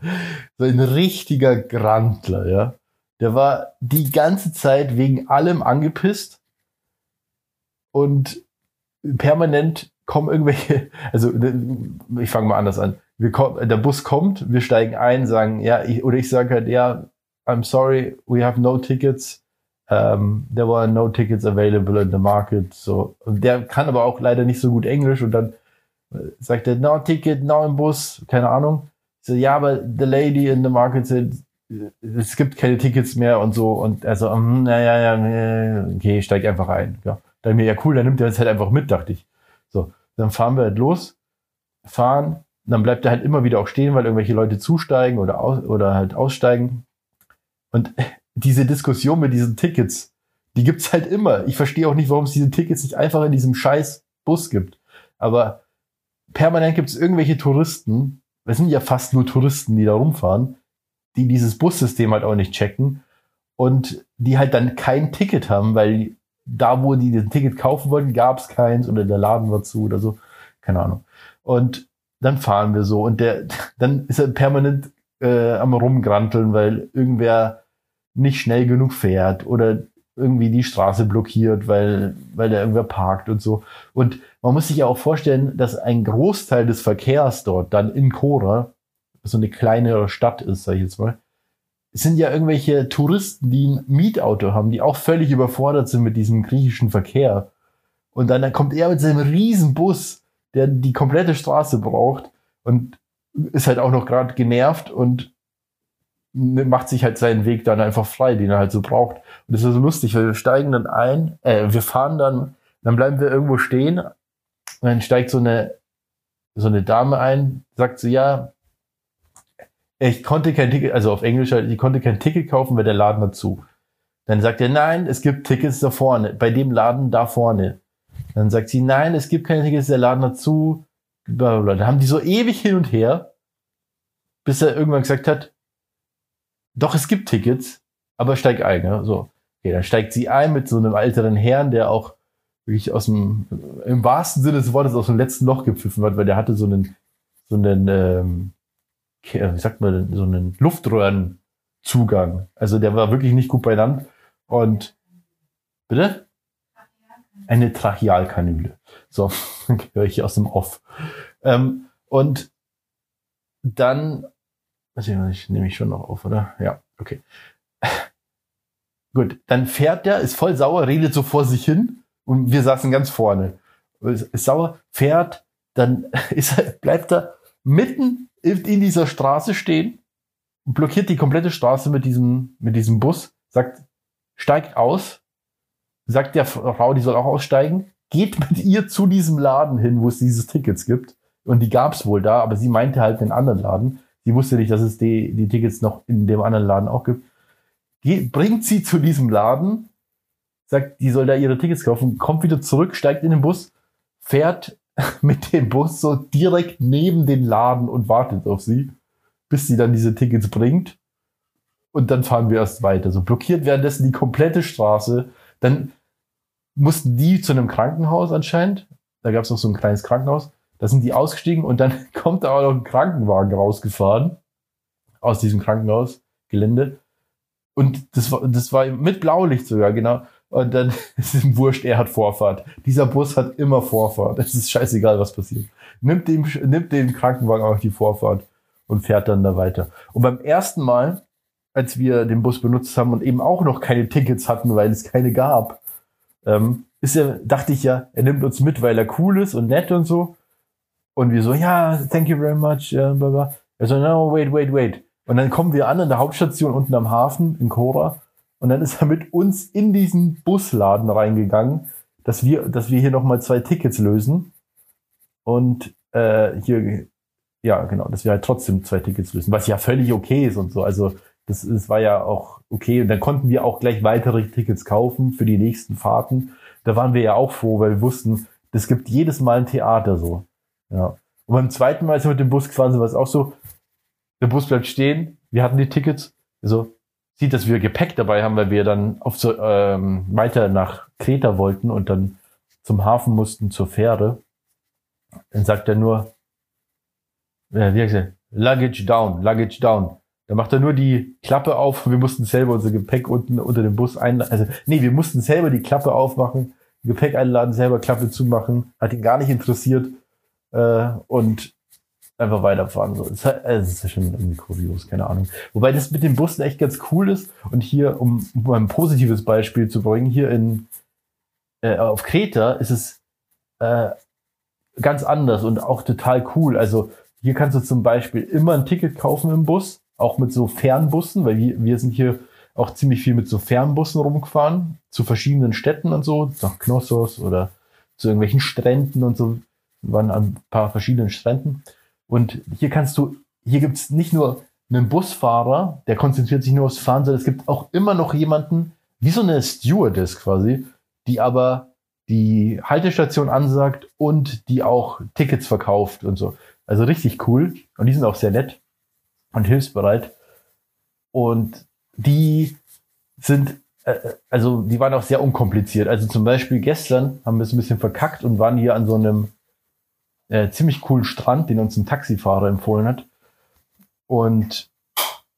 so ein richtiger Grantler, ja. Der war die ganze Zeit wegen allem angepisst und permanent kommen irgendwelche, <laughs> also ich fange mal anders an. Wir kommen, der Bus kommt, wir steigen ein, sagen, ja, ich, oder ich sage halt, ja, I'm sorry, we have no tickets. Um, there were no tickets available in the market. So, der kann aber auch leider nicht so gut Englisch und dann sagt er, no ticket, no im Bus, keine Ahnung. So, ja, aber the lady in the market said, es gibt keine Tickets mehr und so. Und also, um, naja, ja, okay, steig einfach ein. Ja. Dann mir, ja cool, dann nimmt er uns halt einfach mit, dachte ich. So, dann fahren wir halt los, fahren, dann bleibt er halt immer wieder auch stehen, weil irgendwelche Leute zusteigen oder, aus, oder halt aussteigen. Und <laughs> diese Diskussion mit diesen Tickets, die gibt's halt immer. Ich verstehe auch nicht, warum es diese Tickets nicht einfach in diesem scheiß Bus gibt. Aber permanent gibt es irgendwelche Touristen, es sind ja fast nur Touristen, die da rumfahren, die dieses Bussystem halt auch nicht checken und die halt dann kein Ticket haben, weil da, wo die das Ticket kaufen wollten, gab es keins oder der Laden war zu oder so. Keine Ahnung. Und dann fahren wir so und der, <laughs> dann ist er permanent äh, am rumgranteln, weil irgendwer nicht schnell genug fährt oder irgendwie die Straße blockiert, weil, weil da irgendwer parkt und so. Und man muss sich ja auch vorstellen, dass ein Großteil des Verkehrs dort dann in Chora, so eine kleinere Stadt ist, sag ich jetzt mal, sind ja irgendwelche Touristen, die ein Mietauto haben, die auch völlig überfordert sind mit diesem griechischen Verkehr. Und dann kommt er mit seinem riesen Bus, der die komplette Straße braucht und ist halt auch noch gerade genervt und macht sich halt seinen Weg dann einfach frei, den er halt so braucht. Und das ist so lustig, weil wir steigen dann ein, äh, wir fahren dann, dann bleiben wir irgendwo stehen und dann steigt so eine, so eine Dame ein, sagt so, ja, ich konnte kein Ticket, also auf Englisch, halt, ich konnte kein Ticket kaufen, weil der Laden dazu. Dann sagt er, nein, es gibt Tickets da vorne, bei dem Laden da vorne. Dann sagt sie, nein, es gibt keine Tickets, der Laden dazu. Blablabla. Da haben die so ewig hin und her, bis er irgendwann gesagt hat, doch, es gibt Tickets, aber steig ein. Ja? So. Okay, dann steigt sie ein mit so einem älteren Herrn, der auch wirklich aus dem, im wahrsten Sinne des Wortes aus dem letzten Loch gepfiffen hat, weil der hatte so einen, so einen, ähm, wie sagt man, so einen Luftröhrenzugang. Also der war wirklich nicht gut beieinander. Und, bitte? Eine Trachealkanüle. So, <laughs> höre ich aus dem Off. Ähm, und dann also ich nehme ich schon noch auf, oder? Ja, okay. <laughs> Gut, dann fährt der, ist voll sauer, redet so vor sich hin und wir saßen ganz vorne. Ist, ist sauer, fährt, dann <laughs> ist bleibt er mitten in dieser Straße stehen blockiert die komplette Straße mit diesem, mit diesem Bus, sagt, steigt aus, sagt der Frau, die soll auch aussteigen, geht mit ihr zu diesem Laden hin, wo es dieses Tickets gibt. Und die gab es wohl da, aber sie meinte halt den anderen Laden. Sie wusste nicht, dass es die, die Tickets noch in dem anderen Laden auch gibt. Ge bringt sie zu diesem Laden, sagt, die soll da ihre Tickets kaufen, kommt wieder zurück, steigt in den Bus, fährt <laughs> mit dem Bus so direkt neben den Laden und wartet auf sie, bis sie dann diese Tickets bringt. Und dann fahren wir erst weiter. So blockiert währenddessen die komplette Straße. Dann mussten die zu einem Krankenhaus anscheinend. Da gab es noch so ein kleines Krankenhaus. Da sind die ausgestiegen und dann <laughs> kommt da auch noch ein Krankenwagen rausgefahren aus diesem Krankenhausgelände. Und das war, das war mit Blaulicht sogar, genau. Und dann <laughs> ist ihm wurscht, er hat Vorfahrt. Dieser Bus hat immer Vorfahrt. Es ist scheißegal, was passiert. Nimmt dem, nimmt dem Krankenwagen auch die Vorfahrt und fährt dann da weiter. Und beim ersten Mal, als wir den Bus benutzt haben und eben auch noch keine Tickets hatten, weil es keine gab, ähm, ist er, dachte ich ja, er nimmt uns mit, weil er cool ist und nett und so. Und wir so, ja, thank you very much, äh, bla bla. Er so, no, wait, wait, wait. Und dann kommen wir an in der Hauptstation unten am Hafen in Cora. Und dann ist er mit uns in diesen Busladen reingegangen, dass wir, dass wir hier nochmal zwei Tickets lösen. Und äh, hier, ja, genau, dass wir halt trotzdem zwei Tickets lösen, was ja völlig okay ist und so. Also das, das war ja auch okay. Und dann konnten wir auch gleich weitere Tickets kaufen für die nächsten Fahrten. Da waren wir ja auch froh, weil wir wussten, das gibt jedes Mal ein Theater so. Ja. Und beim zweiten Mal, als wir mit dem Bus gefahren sind, war es auch so, der Bus bleibt stehen, wir hatten die Tickets, also sieht, dass wir Gepäck dabei haben, weil wir dann auf so, ähm, weiter nach Kreta wollten und dann zum Hafen mussten zur Fähre. Dann sagt er nur, äh, wie gesagt, Luggage down, Luggage down. Da macht er nur die Klappe auf. Wir mussten selber unser Gepäck unten unter dem Bus einladen. Also, nee, wir mussten selber die Klappe aufmachen, Gepäck einladen, selber Klappe zumachen. Hat ihn gar nicht interessiert. Äh, und einfach weiterfahren. So. Es ist ja schon irgendwie kurios, keine Ahnung. Wobei das mit den Bussen echt ganz cool ist. Und hier, um, um ein positives Beispiel zu bringen, hier in äh, auf Kreta ist es äh, ganz anders und auch total cool. Also hier kannst du zum Beispiel immer ein Ticket kaufen im Bus, auch mit so Fernbussen, weil wir, wir sind hier auch ziemlich viel mit so Fernbussen rumgefahren, zu verschiedenen Städten und so, nach Knossos oder zu irgendwelchen Stränden und so, wir waren an ein paar verschiedenen Stränden. Und hier kannst du, hier gibt's nicht nur einen Busfahrer, der konzentriert sich nur aufs Fahren, sondern es gibt auch immer noch jemanden, wie so eine Stewardess quasi, die aber die Haltestation ansagt und die auch Tickets verkauft und so. Also richtig cool. Und die sind auch sehr nett und hilfsbereit. Und die sind, äh, also die waren auch sehr unkompliziert. Also zum Beispiel gestern haben wir es ein bisschen verkackt und waren hier an so einem äh, ziemlich coolen Strand, den uns ein Taxifahrer empfohlen hat. Und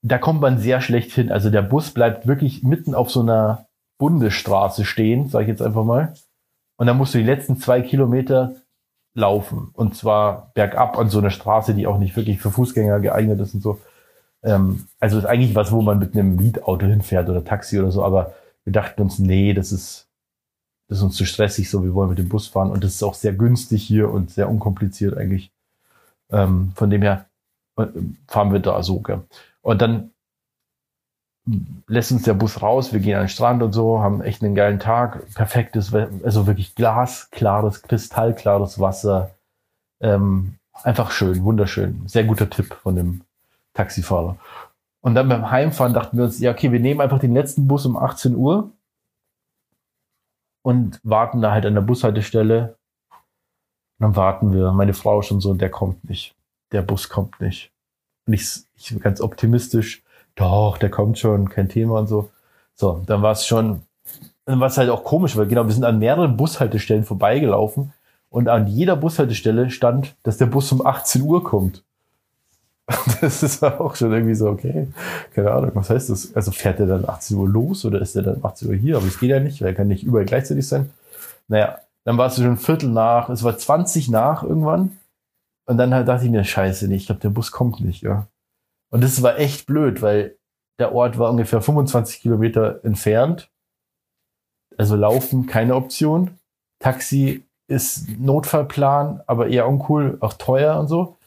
da kommt man sehr schlecht hin. Also der Bus bleibt wirklich mitten auf so einer Bundesstraße stehen, sage ich jetzt einfach mal. Und dann musst du die letzten zwei Kilometer laufen. Und zwar bergab an so einer Straße, die auch nicht wirklich für Fußgänger geeignet ist und so. Ähm, also ist eigentlich was, wo man mit einem Mietauto hinfährt oder Taxi oder so. Aber wir dachten uns, nee, das ist das ist uns zu stressig, so wir wollen mit dem Bus fahren und das ist auch sehr günstig hier und sehr unkompliziert eigentlich. Ähm, von dem her äh, fahren wir da so. Gell? Und dann lässt uns der Bus raus, wir gehen an den Strand und so, haben echt einen geilen Tag, perfektes, also wirklich glasklares, kristallklares Wasser. Ähm, einfach schön, wunderschön. Sehr guter Tipp von dem Taxifahrer. Und dann beim Heimfahren dachten wir uns, ja, okay, wir nehmen einfach den letzten Bus um 18 Uhr und warten da halt an der Bushaltestelle. Und dann warten wir. Meine Frau schon so, der kommt nicht. Der Bus kommt nicht. Und ich, ich bin ganz optimistisch, doch, der kommt schon, kein Thema und so. So, dann war es schon, dann war es halt auch komisch, weil genau, wir sind an mehreren Bushaltestellen vorbeigelaufen und an jeder Bushaltestelle stand, dass der Bus um 18 Uhr kommt. <laughs> Das ist auch schon irgendwie so, okay, keine Ahnung, was heißt das? Also fährt er dann 18 Uhr los oder ist er dann 18 Uhr hier? Aber es geht ja nicht, weil er kann nicht überall gleichzeitig sein. Naja, dann war es schon ein Viertel nach, es war 20 nach irgendwann. Und dann halt dachte ich mir, scheiße, nee, ich glaube, der Bus kommt nicht, ja. Und das war echt blöd, weil der Ort war ungefähr 25 Kilometer entfernt. Also laufen keine Option. Taxi ist Notfallplan, aber eher uncool, auch teuer und so.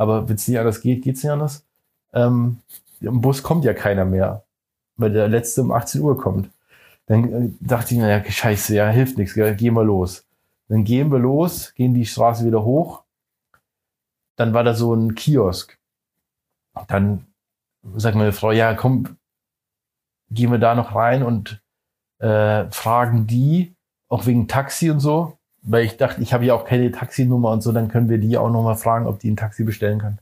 Aber wenn es nicht anders geht, geht es nicht anders. Ähm, Im Bus kommt ja keiner mehr, weil der letzte um 18 Uhr kommt. Dann äh, dachte ich mir, ja, scheiße, ja, hilft nichts, gehen wir los. Dann gehen wir los, gehen die Straße wieder hoch. Dann war da so ein Kiosk. Dann sagt meine Frau, ja, komm, gehen wir da noch rein und äh, fragen die, auch wegen Taxi und so weil ich dachte, ich habe ja auch keine Taxinummer und so, dann können wir die auch nochmal fragen, ob die ein Taxi bestellen kann.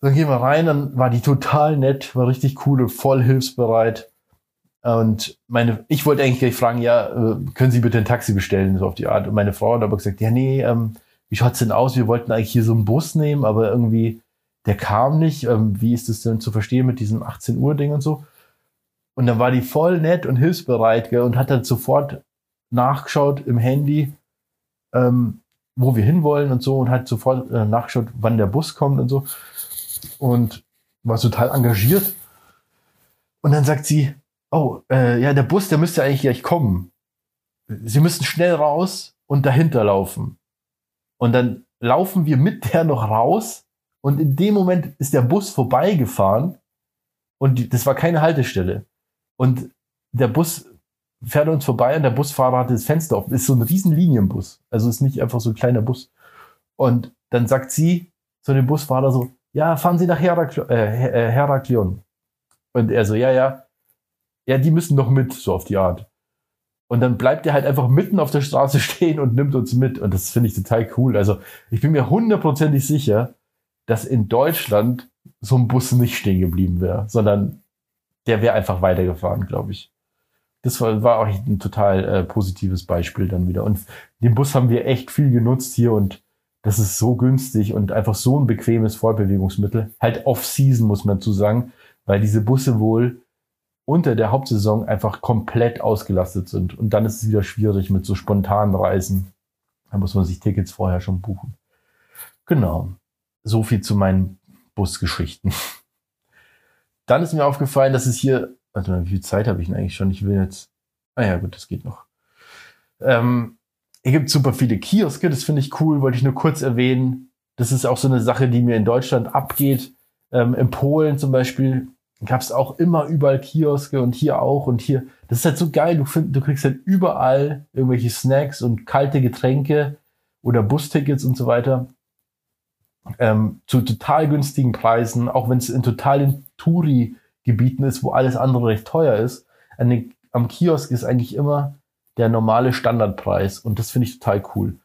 Dann gehen wir rein, dann war die total nett, war richtig cool und voll hilfsbereit. Und meine, ich wollte eigentlich gleich fragen, ja, äh, können Sie bitte ein Taxi bestellen, so auf die Art. Und meine Frau hat aber gesagt, ja, nee, ähm, wie schaut's denn aus? Wir wollten eigentlich hier so einen Bus nehmen, aber irgendwie, der kam nicht. Ähm, wie ist das denn zu verstehen mit diesem 18 Uhr Ding und so? Und dann war die voll nett und hilfsbereit gell, und hat dann sofort nachgeschaut im Handy, ähm, wo wir hinwollen und so und hat sofort äh, nachgeschaut, wann der Bus kommt und so. Und war total engagiert. Und dann sagt sie, oh, äh, ja, der Bus, der müsste eigentlich gleich kommen. Sie müssen schnell raus und dahinter laufen. Und dann laufen wir mit der noch raus und in dem Moment ist der Bus vorbeigefahren und die, das war keine Haltestelle. Und der Bus fährt uns vorbei und der Busfahrer hat das Fenster offen. Ist so ein riesen Linienbus. Also ist nicht einfach so ein kleiner Bus. Und dann sagt sie zu dem Busfahrer so, ja, fahren Sie nach Herakl äh, äh, Heraklion. Und er so, ja, ja, ja, die müssen noch mit, so auf die Art. Und dann bleibt er halt einfach mitten auf der Straße <laughs> stehen und nimmt uns mit. Und das finde ich total cool. Also ich bin mir hundertprozentig sicher, dass in Deutschland so ein Bus nicht stehen geblieben wäre, sondern der wäre einfach weitergefahren, glaube ich. Das war, war auch ein total äh, positives Beispiel dann wieder. Und den Bus haben wir echt viel genutzt hier und das ist so günstig und einfach so ein bequemes Fortbewegungsmittel. Halt off-season, muss man zu sagen, weil diese Busse wohl unter der Hauptsaison einfach komplett ausgelastet sind. Und dann ist es wieder schwierig mit so spontanen Reisen. Da muss man sich Tickets vorher schon buchen. Genau. So viel zu meinen Busgeschichten. <laughs> Dann ist mir aufgefallen, dass es hier, warte mal, wie viel Zeit habe ich denn eigentlich schon? Ich will jetzt, ah ja, gut, das geht noch. Ähm, hier gibt super viele Kioske, das finde ich cool, wollte ich nur kurz erwähnen. Das ist auch so eine Sache, die mir in Deutschland abgeht. Ähm, in Polen zum Beispiel gab es auch immer überall Kioske und hier auch und hier. Das ist halt so geil. Du, find, du kriegst halt überall irgendwelche Snacks und kalte Getränke oder Bustickets und so weiter ähm, zu total günstigen Preisen, auch wenn es in totalen Touri-Gebieten ist, wo alles andere recht teuer ist. Eine, am Kiosk ist eigentlich immer der normale Standardpreis und das finde ich total cool.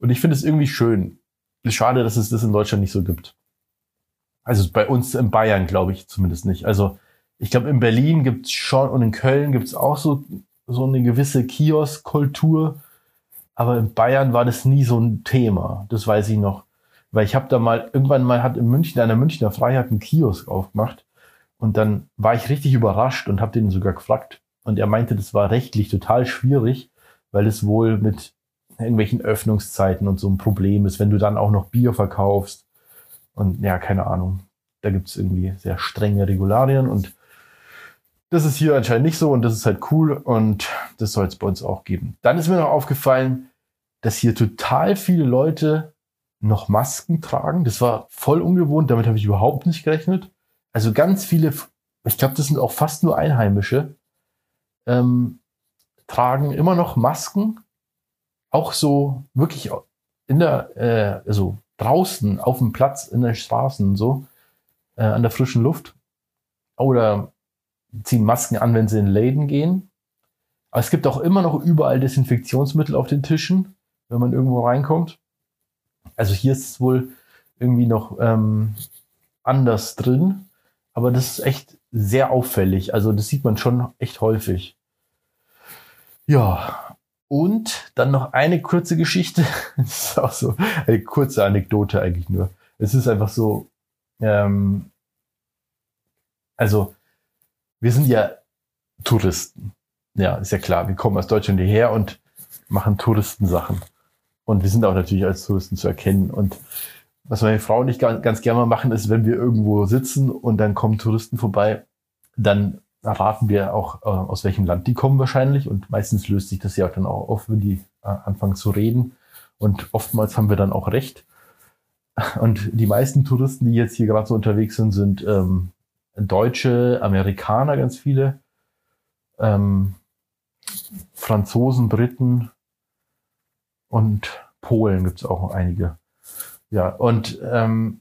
Und ich finde es irgendwie schön. Ist schade, dass es das in Deutschland nicht so gibt. Also bei uns in Bayern glaube ich zumindest nicht. Also ich glaube in Berlin gibt es schon und in Köln gibt es auch so, so eine gewisse Kiosk-Kultur. Aber in Bayern war das nie so ein Thema. Das weiß ich noch. Weil ich habe da mal, irgendwann mal hat in München, einer Münchner Freiheit einen Kiosk aufgemacht. Und dann war ich richtig überrascht und habe den sogar gefragt. Und er meinte, das war rechtlich total schwierig, weil es wohl mit irgendwelchen Öffnungszeiten und so ein Problem ist, wenn du dann auch noch Bier verkaufst. Und ja, keine Ahnung. Da gibt es irgendwie sehr strenge Regularien und das ist hier anscheinend nicht so und das ist halt cool und das soll es bei uns auch geben. Dann ist mir noch aufgefallen, dass hier total viele Leute noch Masken tragen. Das war voll ungewohnt, damit habe ich überhaupt nicht gerechnet. Also ganz viele, ich glaube, das sind auch fast nur Einheimische, ähm, tragen immer noch Masken. Auch so wirklich in der, äh, also draußen auf dem Platz, in den Straßen und so, äh, an der frischen Luft. Oder ziehen Masken an, wenn sie in Läden gehen. Aber es gibt auch immer noch überall Desinfektionsmittel auf den Tischen, wenn man irgendwo reinkommt. Also hier ist es wohl irgendwie noch ähm, anders drin, aber das ist echt sehr auffällig. Also das sieht man schon echt häufig. Ja, und dann noch eine kurze Geschichte. <laughs> Das ist auch so eine kurze Anekdote eigentlich nur. Es ist einfach so, ähm, also wir sind ja Touristen. Ja, ist ja klar. Wir kommen aus Deutschland hierher und machen Touristensachen. Und wir sind auch natürlich als Touristen zu erkennen. Und was meine Frau und ich ganz, ganz gerne mal machen, ist, wenn wir irgendwo sitzen und dann kommen Touristen vorbei, dann erraten wir auch, äh, aus welchem Land die kommen wahrscheinlich. Und meistens löst sich das ja dann auch auf, wenn die äh, anfangen zu reden. Und oftmals haben wir dann auch recht. Und die meisten Touristen, die jetzt hier gerade so unterwegs sind, sind ähm, Deutsche, Amerikaner, ganz viele, ähm, Franzosen, Briten, und Polen gibt es auch einige. Ja, und ähm,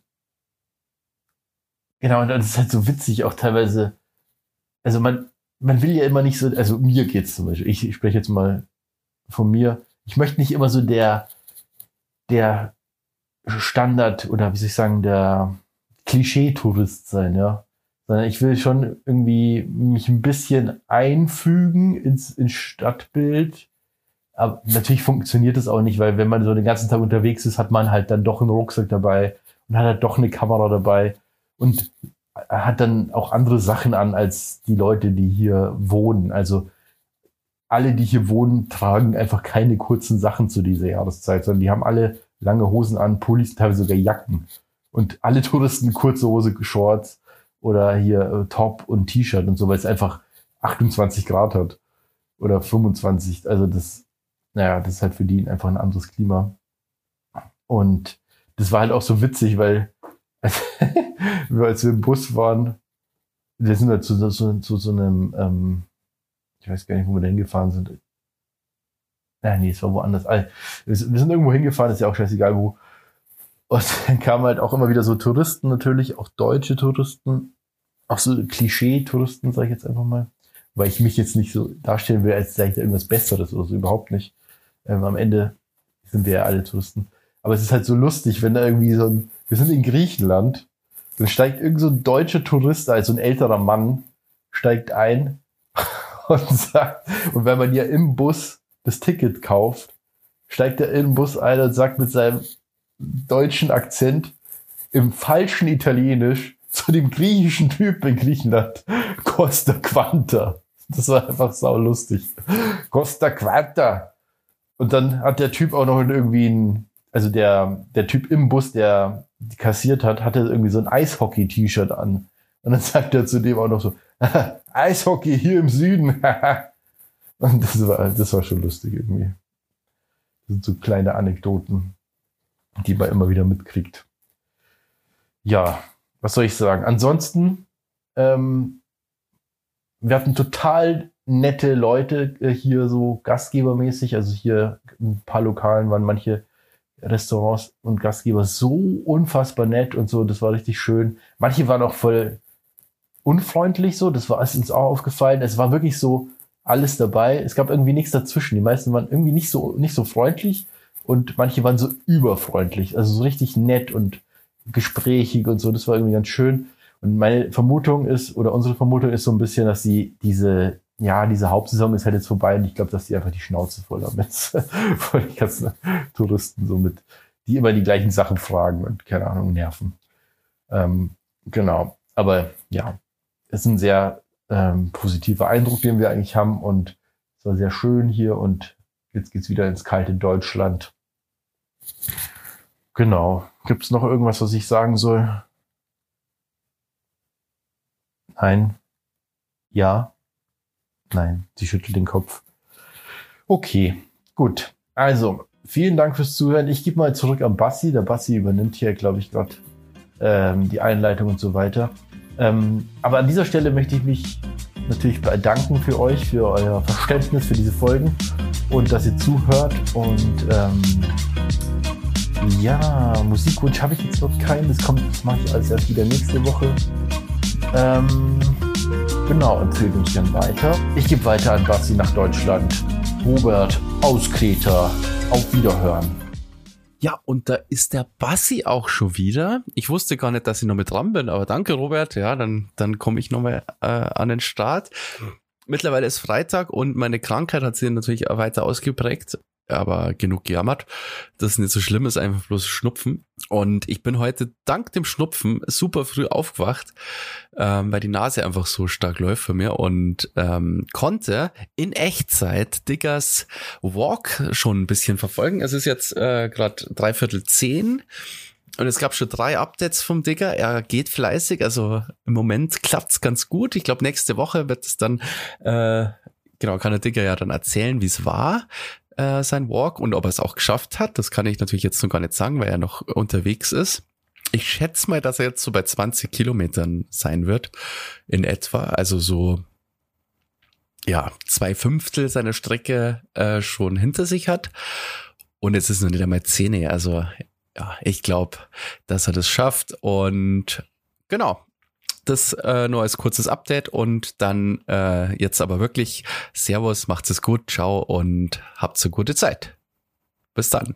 genau, und das ist halt so witzig auch teilweise. Also man, man will ja immer nicht so, also mir geht's zum Beispiel, ich, ich spreche jetzt mal von mir, ich möchte nicht immer so der, der Standard oder wie soll ich sagen, der Klischee-Tourist sein, ja. Sondern ich will schon irgendwie mich ein bisschen einfügen ins, ins Stadtbild aber natürlich funktioniert das auch nicht, weil wenn man so den ganzen Tag unterwegs ist, hat man halt dann doch einen Rucksack dabei und hat halt doch eine Kamera dabei. Und hat dann auch andere Sachen an als die Leute, die hier wohnen. Also alle, die hier wohnen, tragen einfach keine kurzen Sachen zu dieser Jahreszeit, sondern die haben alle lange Hosen an, Pullis, teilweise sogar Jacken. Und alle Touristen kurze Hose, Shorts oder hier äh, Top und T-Shirt und so, weil es einfach 28 Grad hat. Oder 25. Also das, naja, das ist halt für die einfach ein anderes Klima. Und das war halt auch so witzig, weil als, <laughs> als wir im Bus waren, wir sind halt zu, zu, zu so einem, ähm, ich weiß gar nicht, wo wir da hingefahren sind. Ja, nee, es war woanders. Also, wir sind irgendwo hingefahren, ist ja auch scheißegal wo. Und <laughs> dann kamen halt auch immer wieder so Touristen natürlich, auch deutsche Touristen, auch so Klischee-Touristen, sage ich jetzt einfach mal, weil ich mich jetzt nicht so darstellen will, als sei ich da irgendwas Besseres oder so, überhaupt nicht. Ähm, am Ende sind wir ja alle Touristen. Aber es ist halt so lustig, wenn da irgendwie so ein, wir sind in Griechenland, dann steigt irgend so ein deutscher Tourist, also ein älterer Mann, steigt ein <laughs> und sagt, und wenn man ja im Bus das Ticket kauft, steigt er den Bus ein und sagt mit seinem deutschen Akzent im falschen Italienisch zu dem griechischen Typ in Griechenland, <laughs> Costa Quanta. Das war einfach sau lustig. Costa Quanta. Und dann hat der Typ auch noch irgendwie ein, also der, der Typ im Bus, der kassiert hat, hatte irgendwie so ein Eishockey-T-Shirt an. Und dann <laughs> sagt er zu dem auch noch so, <laughs> Eishockey hier im Süden. <laughs> Und das war, das war schon lustig irgendwie. Das sind so kleine Anekdoten, die man immer wieder mitkriegt. Ja, was soll ich sagen? Ansonsten, ähm, wir hatten total nette Leute äh, hier so gastgebermäßig. Also hier ein paar Lokalen waren manche Restaurants und Gastgeber so unfassbar nett und so. Das war richtig schön. Manche waren auch voll unfreundlich so. Das war uns auch aufgefallen. Es war wirklich so alles dabei. Es gab irgendwie nichts dazwischen. Die meisten waren irgendwie nicht so, nicht so freundlich und manche waren so überfreundlich. Also so richtig nett und gesprächig und so. Das war irgendwie ganz schön. Und meine Vermutung ist, oder unsere Vermutung ist so ein bisschen, dass sie diese, ja, diese Hauptsaison ist halt jetzt vorbei und ich glaube, dass die einfach die Schnauze voll haben jetzt <laughs> von den ganzen Touristen so mit, die immer die gleichen Sachen fragen und keine Ahnung, nerven. Ähm, genau. Aber ja, es ist ein sehr ähm, positiver Eindruck, den wir eigentlich haben und es war sehr schön hier und jetzt geht's wieder ins kalte Deutschland. Genau. Gibt es noch irgendwas, was ich sagen soll? Nein. Ja. Nein. Sie schüttelt den Kopf. Okay, gut. Also, vielen Dank fürs Zuhören. Ich gebe mal zurück an Bassi. Der Bassi übernimmt hier, glaube ich, gerade ähm, die Einleitung und so weiter. Ähm, aber an dieser Stelle möchte ich mich natürlich bedanken für euch, für euer Verständnis für diese Folgen und dass ihr zuhört. Und ähm, ja, Musikwunsch habe ich jetzt noch keinen. Das kommt, das mache ich alles erst wieder nächste Woche. Ähm, genau, empfehlt uns gern weiter. Ich gebe weiter an Basti nach Deutschland. Robert aus Kreta. Auf Wiederhören. Ja, und da ist der Bassi auch schon wieder. Ich wusste gar nicht, dass ich noch mit dran bin, aber danke, Robert. Ja, dann, dann komme ich nochmal äh, an den Start. Mittlerweile ist Freitag und meine Krankheit hat sich natürlich weiter ausgeprägt aber genug gejammert. Das ist nicht so schlimm, ist einfach bloß Schnupfen. Und ich bin heute dank dem Schnupfen super früh aufgewacht, ähm, weil die Nase einfach so stark läuft für mir und ähm, konnte in Echtzeit Diggers Walk schon ein bisschen verfolgen. Es ist jetzt äh, gerade dreiviertel zehn. Und es gab schon drei Updates vom Digger. Er geht fleißig, also im Moment klappt's ganz gut. Ich glaube, nächste Woche wird es dann, äh, genau, kann der Digger ja dann erzählen, wie es war äh, sein Walk und ob er es auch geschafft hat. Das kann ich natürlich jetzt noch gar nicht sagen, weil er noch unterwegs ist. Ich schätze mal, dass er jetzt so bei 20 Kilometern sein wird in etwa. Also so ja zwei Fünftel seiner Strecke äh, schon hinter sich hat. Und jetzt ist noch nicht einmal Zähne. Also ja, ich glaube, dass er das schafft. Und genau, das äh, nur als kurzes Update und dann äh, jetzt aber wirklich Servus, macht's es gut, ciao und habt so gute Zeit. Bis dann.